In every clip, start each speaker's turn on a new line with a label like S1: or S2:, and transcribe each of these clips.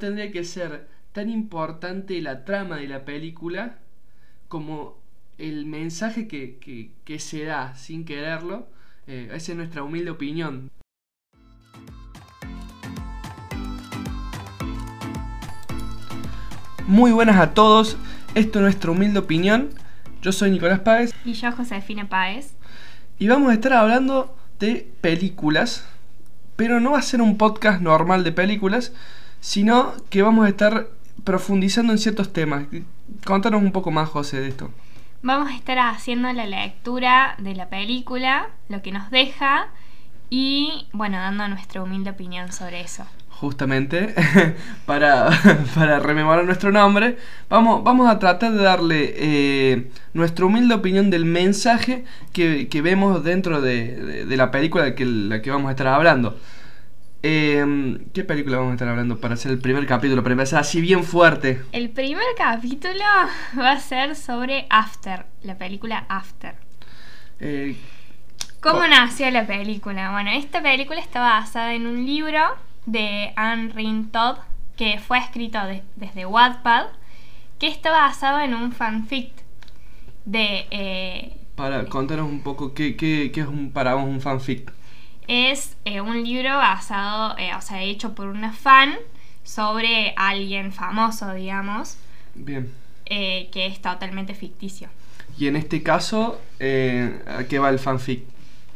S1: tendría que ser tan importante la trama de la película como el mensaje que, que, se da sin quererlo. Eh, esa es nuestra humilde opinión. Muy buenas a todos, esto es nuestra humilde opinión. Yo soy Nicolás Páez.
S2: Y yo Josefina Páez.
S1: Y vamos a estar hablando de películas, pero no va a ser un podcast normal de películas, sino que vamos a estar profundizando en ciertos temas. Contanos un poco más, José, de esto.
S2: Vamos a estar haciendo la lectura de la película, lo que nos deja y, bueno, dando nuestra humilde opinión sobre eso.
S1: Justamente, para, para rememorar nuestro nombre, vamos, vamos a tratar de darle eh, nuestra humilde opinión del mensaje que, vemos dentro de, la película de que, la que vamos a estar hablando. Eh, ¿Qué película vamos a estar hablando para hacer el primer capítulo? Para empezar así bien fuerte.
S2: El primer capítulo va a ser sobre After, la película After. Eh, ¿Cómo nació la película? Bueno, esta película está basada en un libro de Anne Rin Todd que fue escrito desde Wattpad, que está basado en un fanfic de...
S1: Eh, para, contanos un poco qué, qué, qué es un, para un fanfic
S2: es eh, un libro basado, eh, o sea, hecho por una fan sobre alguien famoso, digamos.
S1: Bien.
S2: Eh, que es totalmente ficticio.
S1: Y en este caso, ¿a qué va el fanfic?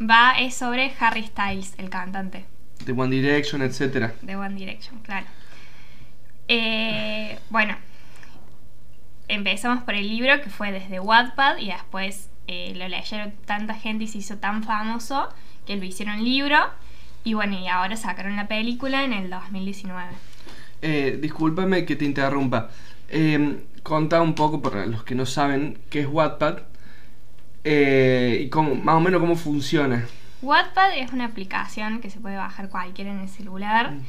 S2: Va, es sobre Harry Styles, el cantante.
S1: De One Direction, etc.
S2: De One Direction, claro. bueno, empezamos por el libro que fue desde Wattpad y después lo leyeron tanta gente y se hizo tan famoso que lo hicieron libro y bueno, y ahora sacaron la película en el 2019.
S1: Eh, discúlpame que te interrumpa. Eh, contá un poco, para los que no saben, qué es Wattpad eh, y cómo, más o menos cómo funciona.
S2: Wattpad es una aplicación que se puede bajar cualquiera en el celular, mm.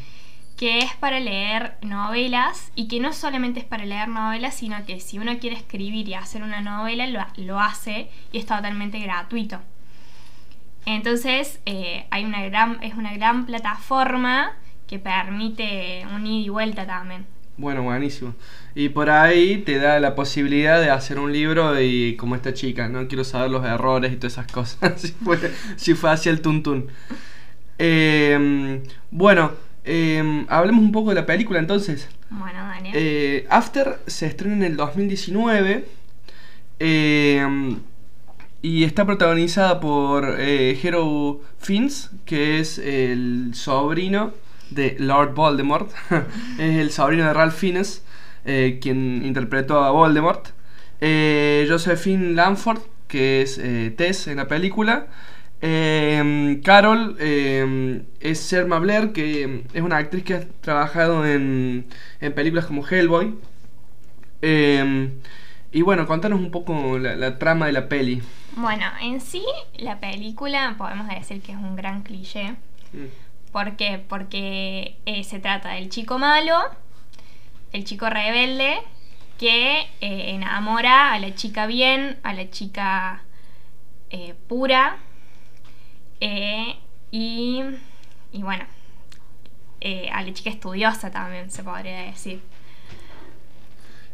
S2: que es para leer novelas y que no solamente es para leer novelas, sino que si uno quiere escribir y hacer una novela, lo, lo hace y es totalmente gratuito. Entonces, eh, hay una gran, es una gran plataforma que permite un ida y vuelta también.
S1: Bueno, buenísimo. Y por ahí te da la posibilidad de hacer un libro y como esta chica, no quiero saber los errores y todas esas cosas. si, fue, si fue hacia el tuntún. Eh, bueno, eh, hablemos un poco de la película entonces.
S2: Bueno, Daniel.
S1: Eh, After se estrena en el 2019. Y está protagonizada por eh, Hero Finns, que es el sobrino de Lord Voldemort. es el sobrino de Ralph Fiennes, eh, quien interpretó a Voldemort. Eh, Josephine Lanford, que es eh, Tess en la película. Carol es Selma Blair, que es una actriz que ha trabajado en, en películas como Hellboy. y bueno, contanos un poco la trama de la peli.
S2: Bueno, en sí, la película podemos decir que es un gran cliché. Mm. ¿Por qué? Porque eh, se trata del chico malo, el chico rebelde, que eh, enamora a la chica bien, a la chica eh, pura, y, y, bueno, a la chica estudiosa también, se podría decir.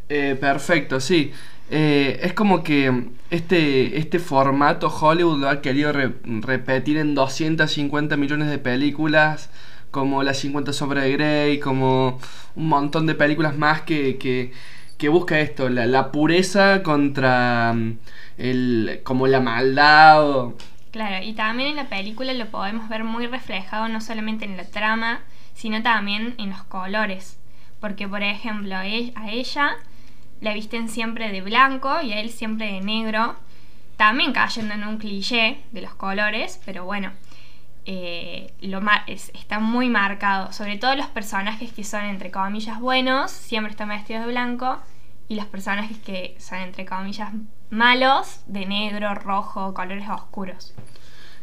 S1: perfecto, sí. Eh, es como que este, este formato Hollywood lo ha querido repetir en 250 millones de películas, como Las 50 sobre Grey, como un montón de películas más que, que, busca esto, la, pureza contra mm, el, como la maldad.
S2: Claro, y también en la película lo podemos ver muy reflejado no solamente en la trama, sino también en los colores. Porque, por ejemplo, a ella la visten siempre de blanco y a él siempre de negro, también cayendo en un cliché de los colores, pero bueno, eh, lo está muy marcado, sobre todo los personajes que son entre comillas buenos, siempre están vestidos de blanco, y los personajes que son entre comillas malos, de negro, rojo, colores oscuros.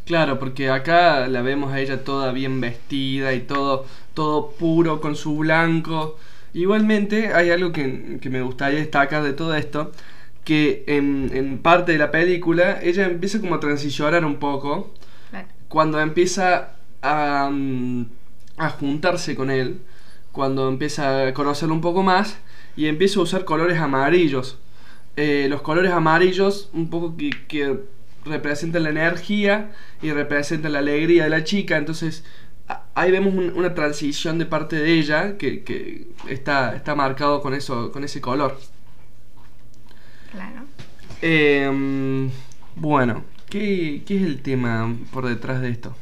S1: Claro, porque acá la vemos a ella toda bien vestida y todo, todo puro con su blanco. Igualmente hay algo que, me gustaría destacar de todo esto, que en, parte de la película ella empieza como a transicionar un poco cuando empieza a, mm, a juntarse con él, cuando empieza a conocerlo un poco más y empieza a usar colores amarillos. Eh, los colores amarillos un poco que, que representan la energía y representan la alegría de la chica, entonces ahí vemos una transición de parte de ella que, está, está marcado con, eso, con ese color.
S2: Claro.
S1: Em, bueno, ¿qué, ¿qué es el tema por detrás de esto?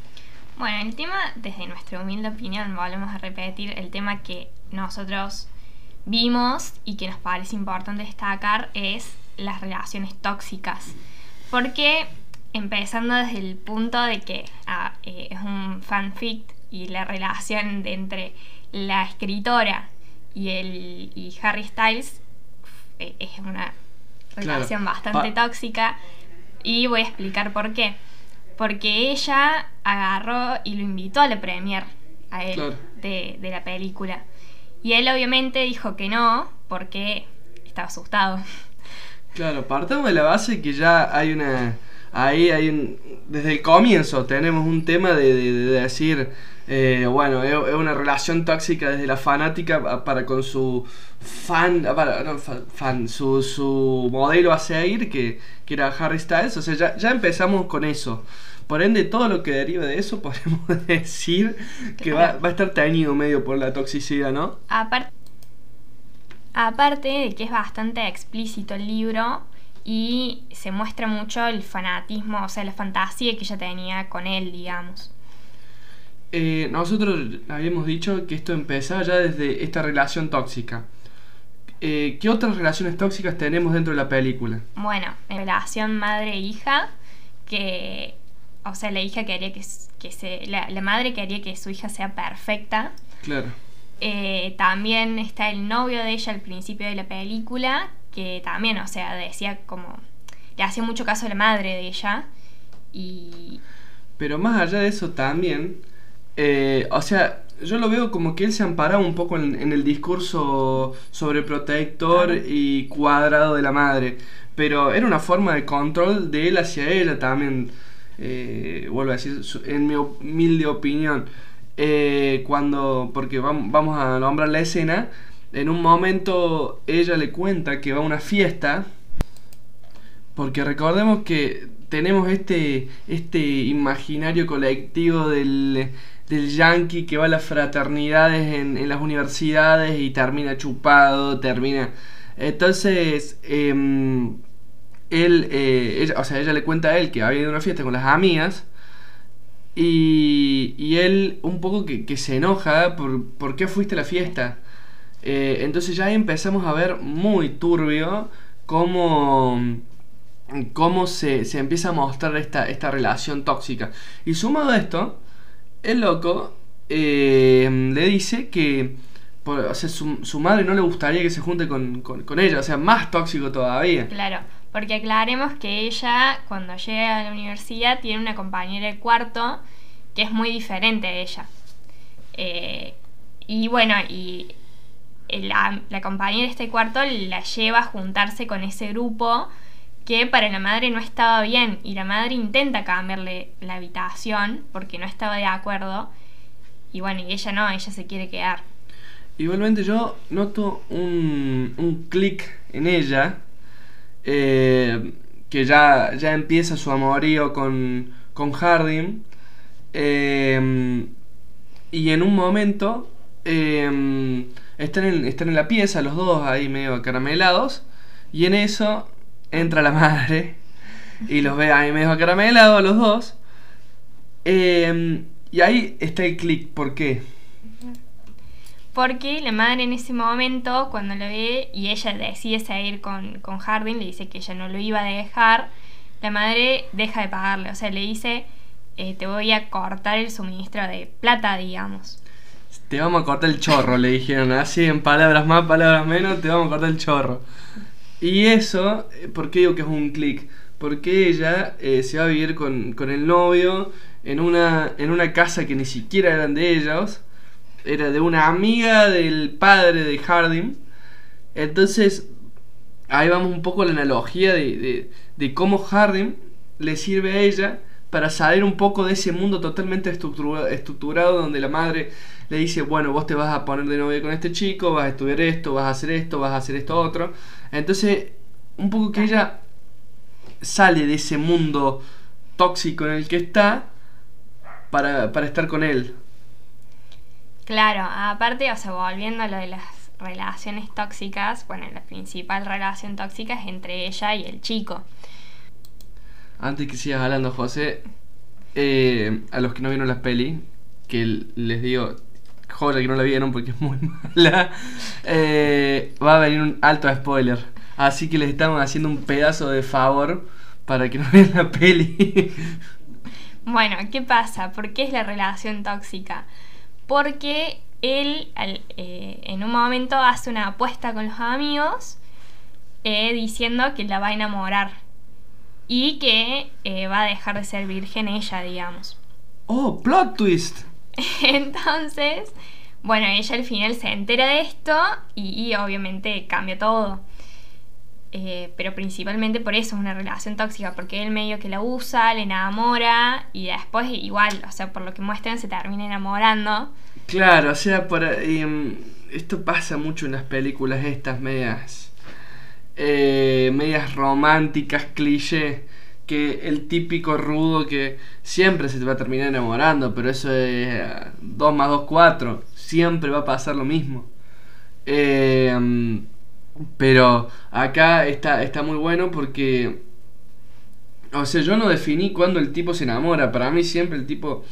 S2: Bueno, el tema, desde nuestra humilde opinión, volvemos a repetir, el tema que nosotros vimos y que nos parece importante destacar es las relaciones tóxicas. Porque empezando desde el punto de que ah, eh, es un fanfic y la relación entre la escritora y, el, y Harry Styles eh, es una relación bastante tóxica y voy a explicar por qué. Porque ella agarró y lo invitó a la premier a él de, de la película. Y él obviamente dijo que no porque estaba asustado.
S1: Claro, partamos de la base que ya hay una ahí hay un, desde el comienzo tenemos un tema de, decir, eh, bueno, es, una relación tóxica desde la fanática para con su fan, para, fan su, su modelo a seguir, que, que era Harry Styles, o sea, ya, ya empezamos con eso. Por ende, todo lo que deriva de eso podemos decir que va, va, a estar teñido medio por la toxicidad, ¿no?
S2: Aparte, aparte de que es bastante explícito el libro, y se muestra mucho el fanatismo, o sea, la fantasía que ella tenía con él, digamos.
S1: Eh, nosotros habíamos dicho que esto empezaba ya desde esta relación tóxica. Eh, ¿Qué otras relaciones tóxicas tenemos dentro de la película?
S2: Bueno, relación madre-hija, que, o sea, la hija quería que, que se, la, madre quería que su hija sea perfecta.
S1: Claro.
S2: Eh, también está el novio de ella al principio de la película, que también, o sea, decía como, le hacía mucho caso a la madre de ella y...
S1: Pero más allá de eso también, eh, o sea, yo lo veo como que él se amparaba un poco en, el discurso sobreprotector y cuadrado de la madre, pero era una forma de control de él hacia ella también, eh, vuelvo a decir, en mi humilde opinión. Eh, cuando, porque vamos, vamos a nombrar la escena, en un momento ella le cuenta que va a una fiesta, porque recordemos que tenemos este, este imaginario colectivo del, del yankee que va a las fraternidades en, las universidades y termina chupado, termina... Entonces, em, él, eh, o sea, ella le cuenta a él que había ido a una fiesta con las amigas y, y él un poco que, que se enoja por, por qué fuiste a la fiesta. Eh, entonces ya empezamos a ver muy turbio cómo, cómo se, empieza a mostrar esta, esta relación tóxica. Y sumado a esto, el loco eh, le dice que su, madre no le gustaría que se junte con, con, ella, o sea, más tóxico todavía.
S2: Claro, porque aclaremos que ella, cuando llega a la universidad, tiene una compañera de cuarto que es muy diferente a ella. Eh, y bueno, y la, la compañera de este cuarto la lleva a juntarse con ese grupo que para la madre no estaba bien y la madre intenta cambiarle la habitación porque no estaba de acuerdo y bueno, y ella no, ella se quiere quedar.
S1: Igualmente yo noto un, un clic en ella eh, que ya, ya empieza su amorío con, con eh, y en un momento eh, están en, están en la pieza los dos ahí medio caramelados. Y en eso entra la madre y los ve ahí medio caramelados los dos. Em, y ahí está el clic. ¿Por qué?
S2: Porque la madre en ese momento, cuando lo ve y ella decide seguir con, con Harding, le dice que ella no lo iba a dejar, la madre deja de pagarle. O sea, le dice, eh, te voy a cortar el suministro de plata, digamos.
S1: Te vamos a cortar el chorro, le dijeron. Así, en palabras más, palabras menos, te vamos a cortar el chorro. Y eso, eh, ¿por qué digo que es un clic? Porque ella eh, se va a vivir con, el novio en una, en una casa que ni siquiera eran de ellos. Era de una amiga del padre de Harding. Entonces, ahí vamos un poco a la analogía de, de, de cómo Harding le sirve a ella para salir un poco de ese mundo totalmente estructurado, estructurado donde la madre le dice, bueno, vos te vas a poner de novia con este chico, vas a estudiar esto, vas a hacer esto, vas a hacer esto otro. Entonces, un poco que ella sale de ese mundo tóxico en el que está para, para estar con él.
S2: Claro, aparte, o sea, volviendo a lo de las relaciones tóxicas, bueno, la principal relación tóxica es entre ella y el chico.
S1: Antes que sigas hablando, José, eh, a los que no vieron las peli, que les digo, joder que no la vieron porque es muy mala, eh, va a venir un alto spoiler. Así que les estamos haciendo un pedazo de favor para que no vean la peli.
S2: Bueno, ¿qué pasa? ¿Por qué es la relación tóxica? Porque él eh, en un momento hace una apuesta con los amigos diciendo que la va a enamorar y que eh, va a dejar de ser virgen ella, digamos.
S1: ¡Oh, plot twist!
S2: Entonces, bueno, ella al final se entera de esto y, obviamente cambia todo. Eh, pero principalmente por eso es una relación tóxica, porque él medio que la usa, le enamora y después igual, o sea, por lo que muestran se termina enamorando.
S1: Claro, o sea, por, em, esto pasa mucho en las películas estas medias eh, medias románticas, cliché, que el típico rudo que siempre se te va a terminar enamorando, pero eso es 2 más 2, 4, siempre va a pasar lo mismo. Eh, pero acá está, está muy bueno porque, o sea, yo no definí cuándo el tipo se enamora, para mí siempre el tipo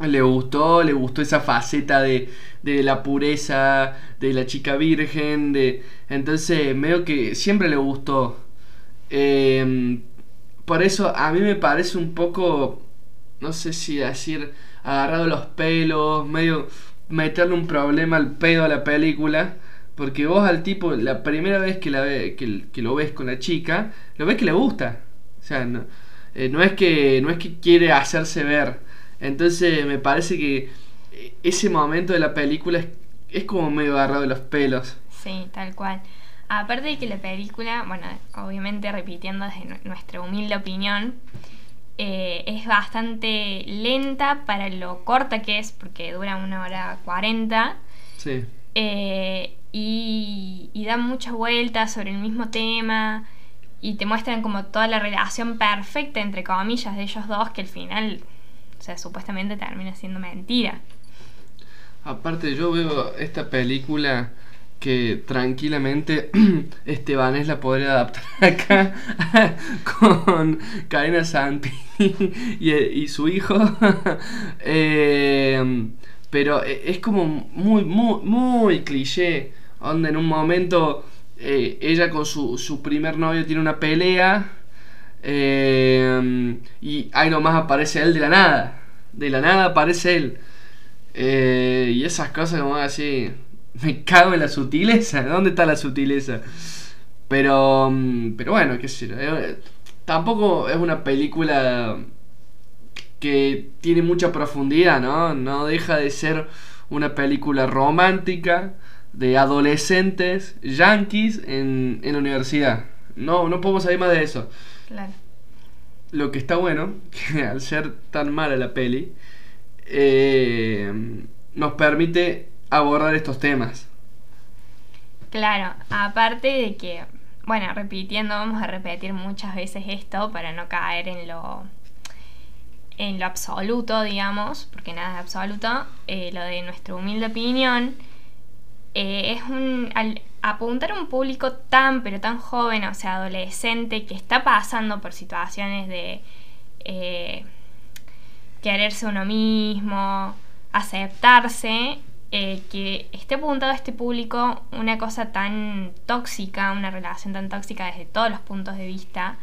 S1: le gustó, le gustó esa faceta de, de la pureza, de la chica virgen, de entonces medio que siempre le gustó. Em, por eso a mí me parece un poco, no sé si decir, agarrado los pelos, medio meterle un problema al pedo a la película. Porque vos al tipo, la primera vez que, la ve, que, lo ves con la chica, lo ves que le gusta. O sea, no, eh, no, es, que, no es que quiere hacerse ver. Entonces me parece que ese momento de la película es, como medio agarrado los pelos.
S2: Sí, tal cual. Aparte de que la película, bueno, obviamente repitiendo desde nuestra humilde opinión, eh, es bastante lenta para lo corta que es, porque dura una hora cuarenta.
S1: Sí.
S2: Eh, y, y da muchas vueltas sobre el mismo tema y te muestran como toda la relación perfecta, entre comillas, de ellos dos, que al final o sea, supuestamente termina siendo mentira.
S1: Aparte, yo veo esta película que tranquilamente Estebanés la podría adaptar acá con Karina Santi y, su hijo. Eh, pero e, es como muy, muy, muy cliché. Donde en un momento eh, ella con su, su primer novio tiene una pelea eh, y ahí nomás aparece él de la nada. De la nada aparece él. Eh, y esas cosas como así. Me cago en la sutileza. ¿Dónde está la sutileza? Pero. Mm, pero bueno, qué sé yo. Eh, tampoco es una película que tiene mucha profundidad, ¿no? No deja de ser una película romántica de adolescentes yankees en, en la universidad. No, no podemos salir más de eso.
S2: Claro.
S1: Lo que está bueno, que al ser tan mala la peli, eh, nos permite abordar estos temas.
S2: Claro, aparte de que, bueno, repitiendo, vamos a repetir muchas veces esto para no caer en lo en lo absoluto, digamos, porque nada es absoluto, eh, lo de nuestra humilde opinión, eh, es un, apuntar a un público tan, pero tan joven, o sea, adolescente, que está pasando por situaciones de eh, quererse uno mismo, aceptarse, eh, que esté apuntado a este público una cosa tan tóxica, una relación tan tóxica desde todos los puntos de vista,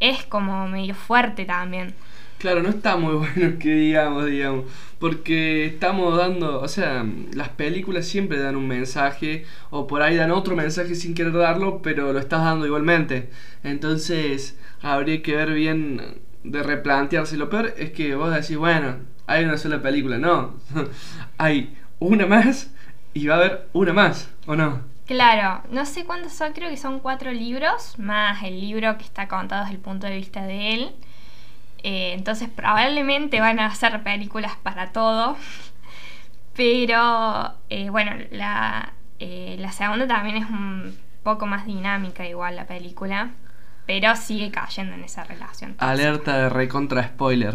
S2: es como medio fuerte también.
S1: Claro, no está muy bueno que digamos, digamos, porque estamos dando, o sea, las películas siempre dan un mensaje o por ahí dan otro mensaje sin querer darlo, pero lo estás dando igualmente. Entonces, habría que ver bien de replantearse. Lo peor es que vos decís, bueno, hay una sola película, no, hay una más y va a haber una más, ¿o no?
S2: Claro, no sé cuántos son, creo que son cuatro libros, más el libro que está contado desde el punto de vista de él. Eh, entonces probablemente van a hacer películas para todo. Pero eh, bueno, la, eh, la segunda también es un poco más dinámica igual la película, pero sigue cayendo en esa relación. tóxica.
S1: Alerta de recontra spoiler.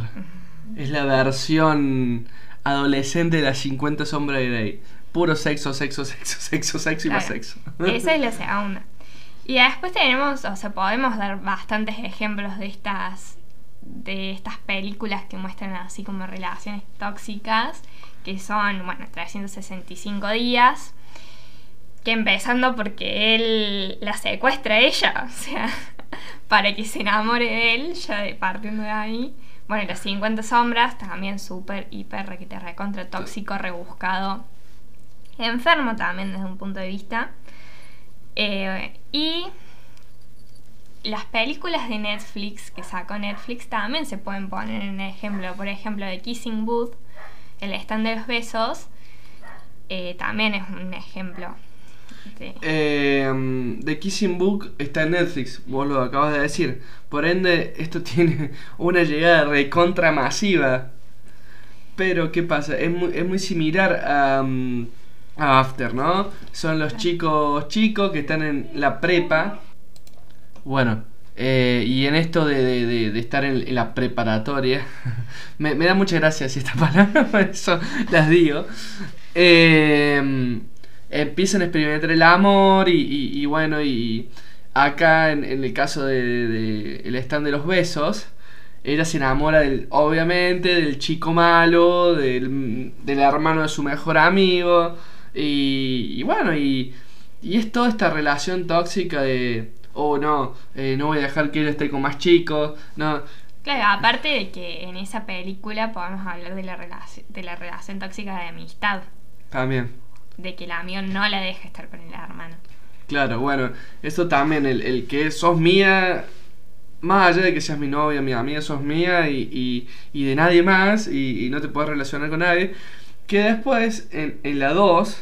S1: Es la versión adolescente de las 50 sombras de Grey. Puro sexo, sexo, sexo, sexo, sexo y más
S2: Claro.
S1: sexo.
S2: Esa es la segunda. Y después tenemos, o sea, podemos dar bastantes ejemplos de estas de estas películas que muestran así como relaciones tóxicas, que son, bueno, 365 días, que empezando porque él la secuestra a ella, o sea, para que se enamore de él, ya de partiendo de ahí. Bueno, y las 50 sombras, también súper, hiper, requete recontra tóxico, rebuscado, enfermo también desde un punto de vista. Eh, y las películas de Netflix que sacó Netflix también se pueden poner en ejemplo. Por ejemplo, de Kissing Booth, el stand de los besos, eh, también es un ejemplo. de-
S1: Eh, The Kissing Book está en Netflix, vos lo acabas de decir. Por ende, esto tiene una llegada recontra masiva. Pero, ¿qué pasa? Es muy, es muy similar a, mm, a After, ¿no? Son los chicos chicos que están en la prepa. Bueno, eh, y en esto de, de- de- de estar en, en la preparatoria, me, me da mucha gracia si esta palabra, por eso las digo. Eh, empiezan a experimentar el amor y, y- y bueno, y acá en, en el caso de, de- el stand de los besos, ella se enamora del, obviamente, del chico malo, del, del hermano de su mejor amigo, y, y bueno, y, y es toda esta relación tóxica de, oh no, eh, no voy a dejar que ella esté con más chicos, no,
S2: Claro, aparte de que en esa película podemos hablar de la, relación de la relación tóxica de amistad,
S1: también.
S2: De que el amigo no la deja estar con el hermano.
S1: Claro, bueno, eso también, el, el que sos mía, más allá de que seas mi novia, mi amiga, sos mía y, y, y de nadie más y, y no te puedes relacionar con nadie, que después en, en la 2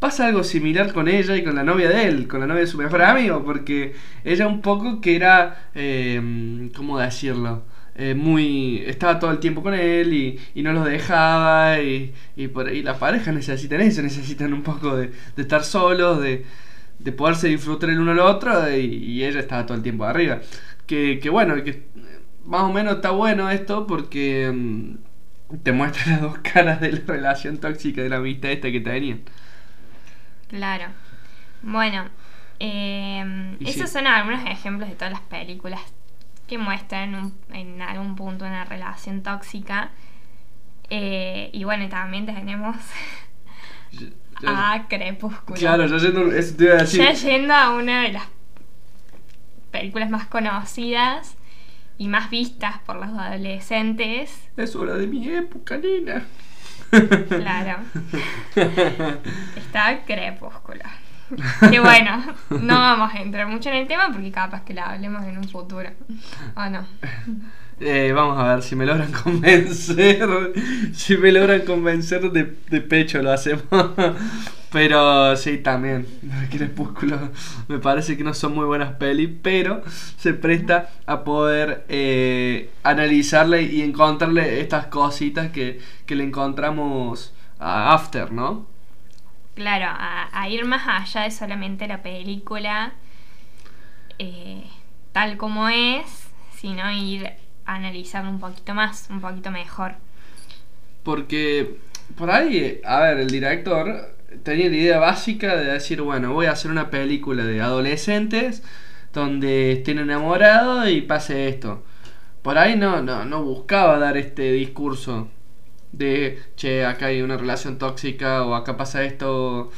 S1: pasa algo similar con ella y con la novia de él, con la novia de su mejor amigo, porque ella un poco que era, eh, ¿cómo decirlo? Eh, muy estaba todo el tiempo con él y, y no los dejaba y, y por ahí las parejas necesitan eso, necesitan un poco de, de estar solos, de, de poderse disfrutar el uno al otro y, y ella estaba todo el tiempo arriba. Que, que bueno, que más o menos está bueno esto porque mm, te muestra las dos caras de la relación tóxica de la amistad esta que tenían.
S2: Claro. Bueno, eh, esos
S1: sí.
S2: son algunos ejemplos de todas las películas que muestran un- en algún punto una relación tóxica. Eh, y bueno, también tenemos a Crepúsculo.
S1: claro, yo yendo, eso te iba a decir.
S2: Ya yendo a una de las películas más conocidas y más vistas por los adolescentes.
S1: Es hora de mi época, nena.
S2: Claro. Está Crepúsculo. Que bueno, no vamos a entrar mucho en el tema porque capaz que la hablemos en un futuro. ¿O no?
S1: Eh, vamos a ver si me logran convencer. Si me logran convencer de, de pecho lo hacemos. Pero sí, también. Crepúsculo me parece que no son muy buenas pelis, pero se presta a poder eh, analizarle y encontrarle estas cositas que, que le encontramos a After, ¿no?
S2: Claro, a, ir más allá de solamente la película eh, tal como es, sino ir a analizarlo un poquito más, un poquito mejor.
S1: Porque por ahí, a ver, el director tenía la idea básica de decir, bueno, voy a hacer una película de adolescentes donde estén enamorados y pase esto. Por ahí no, no, no buscaba dar este discurso de, che, acá hay una relación tóxica o acá pasa esto.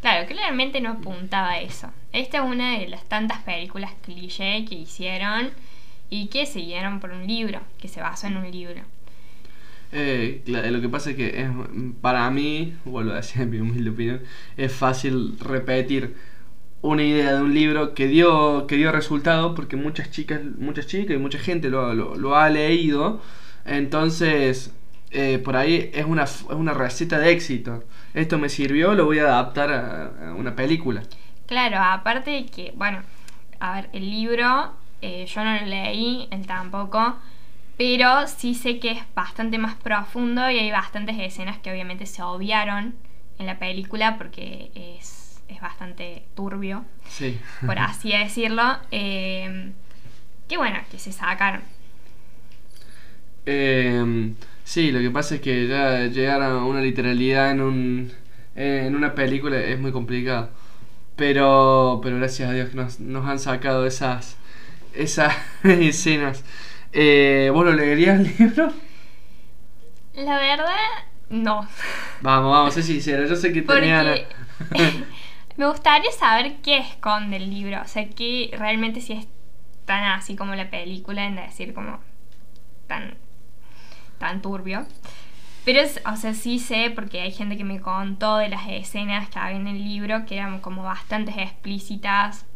S2: Claro, claramente no apuntaba a eso. Esta es una de las tantas películas cliché que hicieron y que siguieron por un libro, que se basó en un libro.
S1: Eh, lo que pasa es que es, para mí, vuelvo a decir en mi humilde opinión, es fácil repetir una idea de un libro que dio, que dio resultado porque muchas chicas, muchas chicas y mucha gente lo, lo, lo ha leído. Entonces, eh, por ahí es una, es una receta de éxito. Esto me sirvió, lo voy a adaptar a, a una película.
S2: Claro, aparte de que, bueno, a ver, el libro eh, yo no lo leí, él tampoco, Pero sí sé que es bastante más profundo y hay bastantes escenas que obviamente se obviaron en la película porque es, es bastante turbio,
S1: Sí.
S2: por así decirlo. Eh, que bueno, que se sacaron.
S1: Eh, sí, lo que pasa es que ya llegar a una literalidad en un en una película es muy complicado. Pero pero gracias a Dios que nos, nos han sacado esas esas escenas. Eh, ¿Vos lo leerías el libro?
S2: La verdad, no.
S1: Vamos, vamos, sé sincera. Yo sé que tenía
S2: Porque me gustaría saber qué esconde el libro. O sea, que realmente si es tan así como la película, en decir como tan, tan turbio. Pero, es, o sea, sí sé, porque hay gente que me contó de las escenas que había en el libro, que eran como bastante explícitas,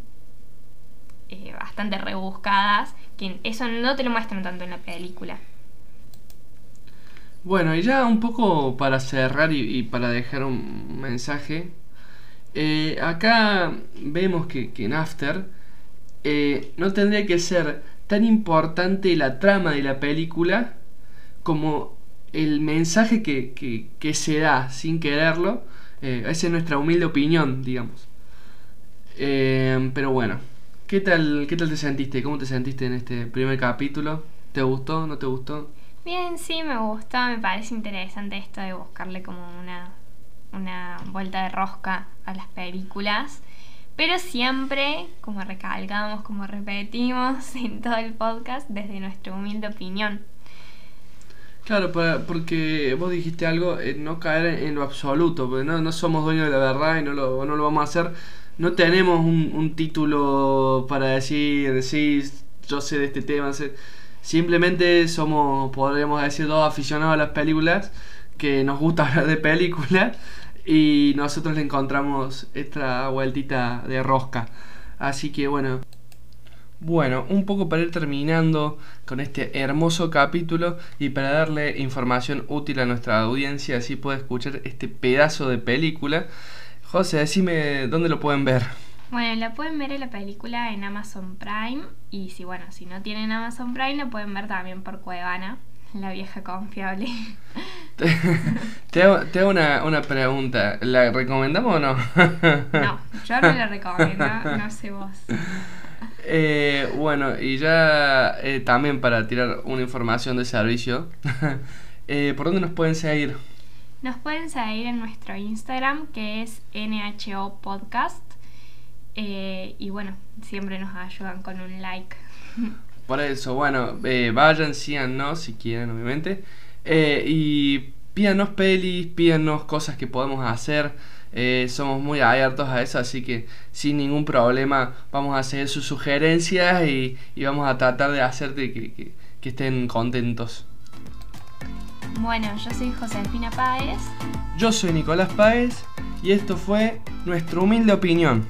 S2: eh, bastante rebuscadas, que eso no te lo muestran tanto en la película.
S1: Bueno, y ya un poco para cerrar y, para dejar un mensaje. eh, acá vemos que, que en After eh, no tendría que ser tan importante la trama de la película como el mensaje que, que- que se da sin quererlo. Eh, esa es nuestra humilde opinión, digamos. Eh, pero bueno, ¿qué tal, ¿qué tal te sentiste? ¿Cómo te sentiste en este primer capítulo? ¿Te gustó? ¿No te gustó?
S2: Bien, sí, me gusta, me parece interesante esto de buscarle como una, una vuelta de rosca a las películas, pero siempre, como recalcamos, como repetimos en todo el podcast, desde nuestra humilde opinión.
S1: Claro, porque vos dijiste algo, eh, no caer en, lo absoluto, porque no, no somos dueños de la verdad y no lo, no lo vamos a hacer. No tenemos un, un título para decir, sí, yo sé de este tema. sé- Simplemente somos, podríamos decir, dos aficionados a las películas, que nos gusta hablar de películas y nosotros le encontramos esta vueltita de rosca. Así que bueno. Bueno, un poco para ir terminando con este hermoso capítulo y para darle información útil a nuestra audiencia, así puede escuchar este pedazo de película. José, decime dónde lo pueden ver.
S2: Bueno, la pueden ver en la película en Amazon Prime y si bueno, si no tienen Amazon Prime la pueden ver también por Cuevana, la vieja confiable.
S1: Te, te hago, te hago una, una pregunta, ¿la recomendamos o no?
S2: No, yo no la recomiendo, no sé vos.
S1: Eh, bueno, y ya eh, también para tirar una información de servicio, eh, ¿por dónde nos pueden seguir?
S2: Nos pueden seguir en nuestro Instagram que es NHO Podcast. Y bueno, siempre nos ayudan con un like.
S1: Por eso, bueno, vayan, síganos si quieren, obviamente. Y pídanos pelis, pídanos cosas que podemos hacer. Eh, somos muy abiertos a eso, así que sin ningún problema vamos a hacer sus sugerencias y, y vamos a tratar de hacer de que, que- que estén contentos.
S2: Bueno, yo soy Josefina Páez.
S1: Yo soy Nicolás Páez y esto fue nuestra humilde opinión.